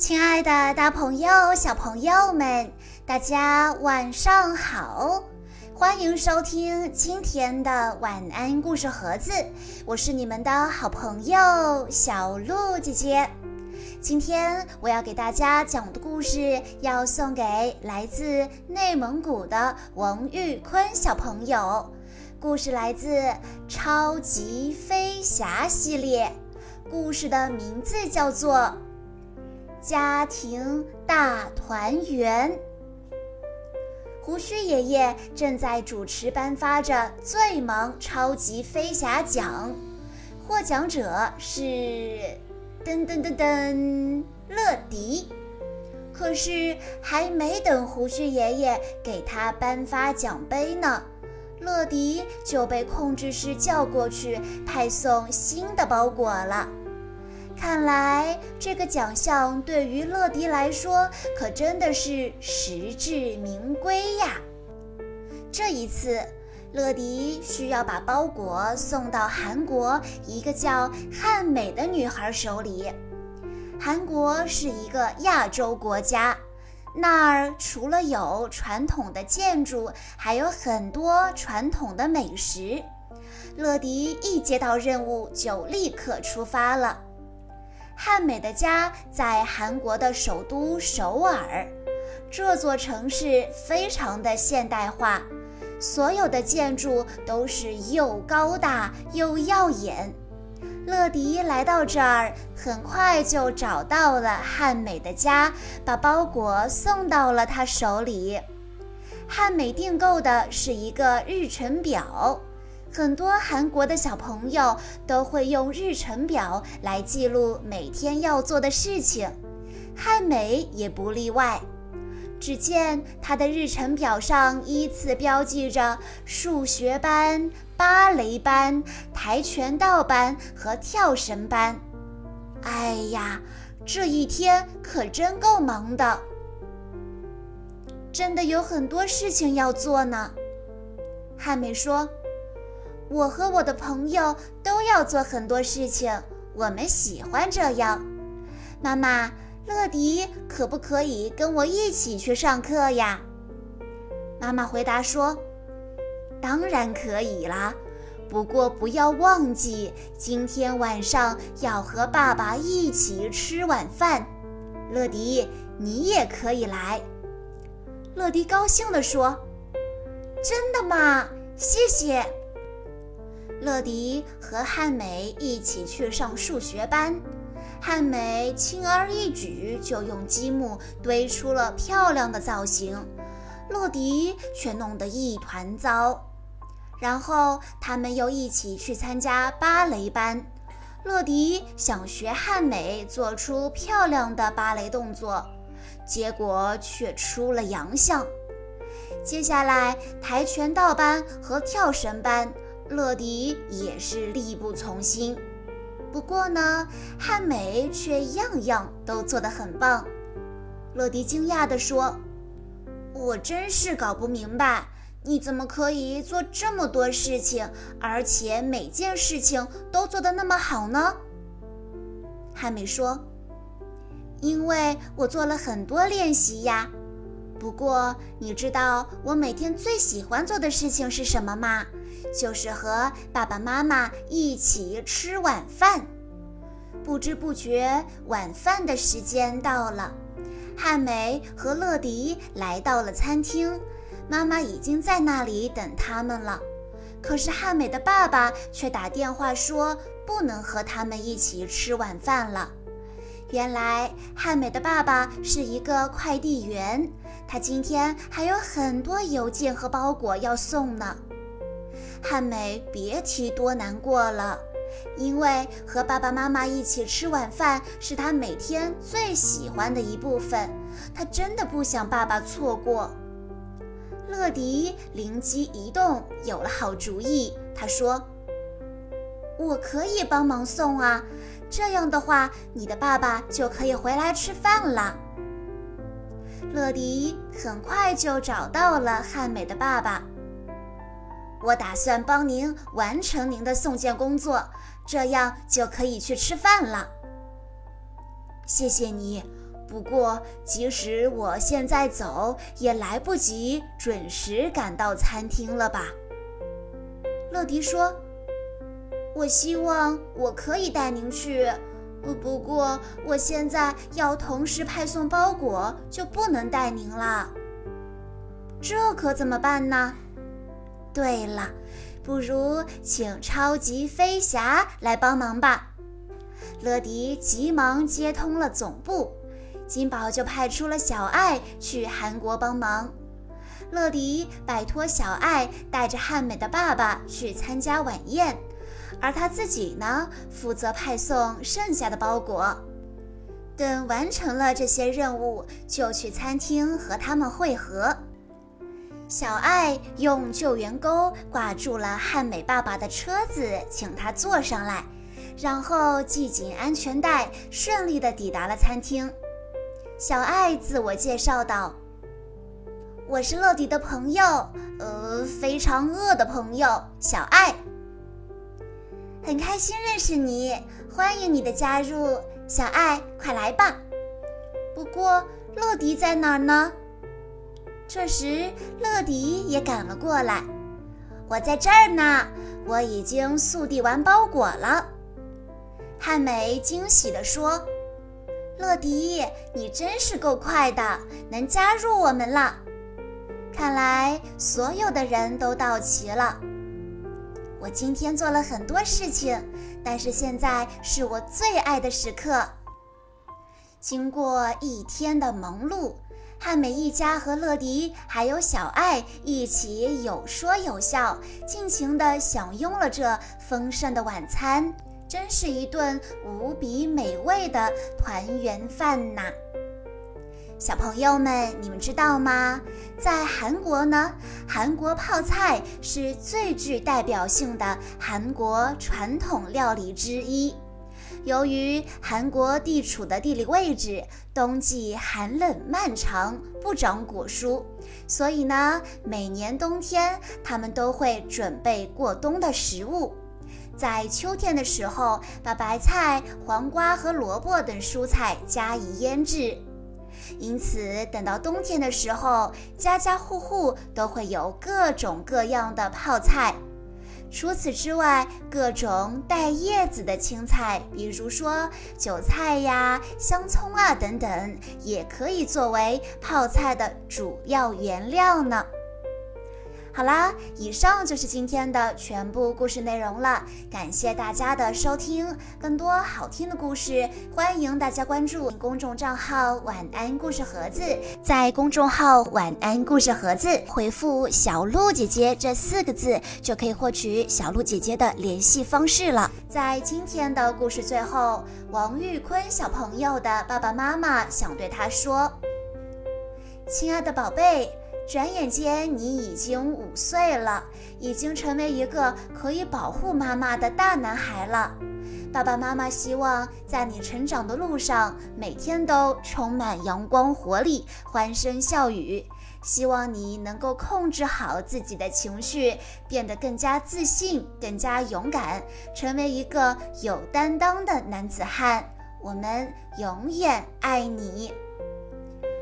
亲爱的，大朋友、小朋友们，大家晚上好！欢迎收听今天的晚安故事盒子，我是你们的好朋友小鹿姐姐。今天我要给大家讲的故事，要送给来自内蒙古的王玉坤小朋友。故事来自《超级飞侠》系列，故事的名字叫做。家庭大团圆。胡须爷爷正在主持颁发着最萌超级飞侠奖，获奖者是噔噔噔噔乐迪。可是还没等胡须爷爷给他颁发奖杯呢，乐迪就被控制室叫过去派送新的包裹了。看来这个奖项对于乐迪来说可真的是实至名归呀！这一次，乐迪需要把包裹送到韩国一个叫汉美的女孩手里。韩国是一个亚洲国家，那儿除了有传统的建筑，还有很多传统的美食。乐迪一接到任务，就立刻出发了。汉美的家在韩国的首都首尔，这座城市非常的现代化，所有的建筑都是又高大又耀眼。乐迪来到这儿，很快就找到了汉美的家，把包裹送到了他手里。汉美订购的是一个日程表。很多韩国的小朋友都会用日程表来记录每天要做的事情，汉美也不例外。只见他的日程表上依次标记着数学班、芭蕾班、跆拳道班和跳绳班。哎呀，这一天可真够忙的，真的有很多事情要做呢。汉美说。我和我的朋友都要做很多事情，我们喜欢这样。妈妈，乐迪可不可以跟我一起去上课呀？妈妈回答说：“当然可以啦，不过不要忘记今天晚上要和爸爸一起吃晚饭。乐迪，你也可以来。”乐迪高兴地说：“真的吗？谢谢。”乐迪和汉美一起去上数学班，汉美轻而易举就用积木堆出了漂亮的造型，乐迪却弄得一团糟。然后他们又一起去参加芭蕾班，乐迪想学汉美做出漂亮的芭蕾动作，结果却出了洋相。接下来跆拳道班和跳绳班。乐迪也是力不从心，不过呢，汉美却样样都做得很棒。乐迪惊讶地说：“我真是搞不明白，你怎么可以做这么多事情，而且每件事情都做得那么好呢？”汉美说：“因为我做了很多练习呀。不过，你知道我每天最喜欢做的事情是什么吗？”就是和爸爸妈妈一起吃晚饭，不知不觉晚饭的时间到了。汉美和乐迪来到了餐厅，妈妈已经在那里等他们了。可是汉美的爸爸却打电话说不能和他们一起吃晚饭了。原来汉美的爸爸是一个快递员，他今天还有很多邮件和包裹要送呢。汉美别提多难过了，因为和爸爸妈妈一起吃晚饭是他每天最喜欢的一部分，他真的不想爸爸错过。乐迪灵机一动，有了好主意。他说：“我可以帮忙送啊，这样的话，你的爸爸就可以回来吃饭了。”乐迪很快就找到了汉美的爸爸。我打算帮您完成您的送件工作，这样就可以去吃饭了。谢谢你，不过，即使我现在走，也来不及准时赶到餐厅了吧？乐迪说：“我希望我可以带您去，不过我现在要同时派送包裹，就不能带您了。这可怎么办呢？对了，不如请超级飞侠来帮忙吧。”乐迪急忙接通了总部。金宝就派出了小爱去韩国帮忙，乐迪拜托小爱带着汉美的爸爸去参加晚宴，而他自己呢，负责派送剩下的包裹。等完成了这些任务，就去餐厅和他们会合。小爱用救援钩挂住了汉美爸爸的车子，请他坐上来，然后系紧安全带，顺利地抵达了餐厅。小爱自我介绍道：“我是乐迪的朋友，呃，非常饿的朋友，小爱。很开心认识你，欢迎你的加入，小爱，快来吧。不过，乐迪在哪儿呢？”这时，乐迪也赶了过来。“我在这儿呢，我已经速递完包裹了。”汉美惊喜地说。乐迪，你真是够快的，能加入我们了。看来所有的人都到齐了。我今天做了很多事情，但是现在是我最爱的时刻。经过一天的忙碌，汉美一家和乐迪还有小爱一起有说有笑，尽情地享用了这丰盛的晚餐。真是一顿无比美味的团圆饭呐！小朋友们，你们知道吗？在韩国呢，韩国泡菜是最具代表性的韩国传统料理之一。由于韩国地处的地理位置，冬季寒冷漫长，不长果蔬，所以呢，每年冬天他们都会准备过冬的食物。在秋天的时候，把白菜、黄瓜和萝卜等蔬菜加以腌制，因此等到冬天的时候，家家户户都会有各种各样的泡菜。除此之外，各种带叶子的青菜，比如说韭菜呀、香葱啊等等，也可以作为泡菜的主要原料呢。好啦，以上就是今天的全部故事内容了。感谢大家的收听，更多好听的故事，欢迎大家关注公众账号“晚安故事盒子”。在公众号“晚安故事盒子”回复“小鹿姐姐”这四个字，就可以获取小鹿姐姐的联系方式了。在今天的故事最后，王玉坤小朋友的爸爸妈妈想对他说：“亲爱的宝贝。”转眼间，你已经五岁了，已经成为一个可以保护妈妈的大男孩了。爸爸妈妈希望在你成长的路上，每天都充满阳光活力、欢声笑语。希望你能够控制好自己的情绪，变得更加自信、更加勇敢，成为一个有担当的男子汉。我们永远爱你。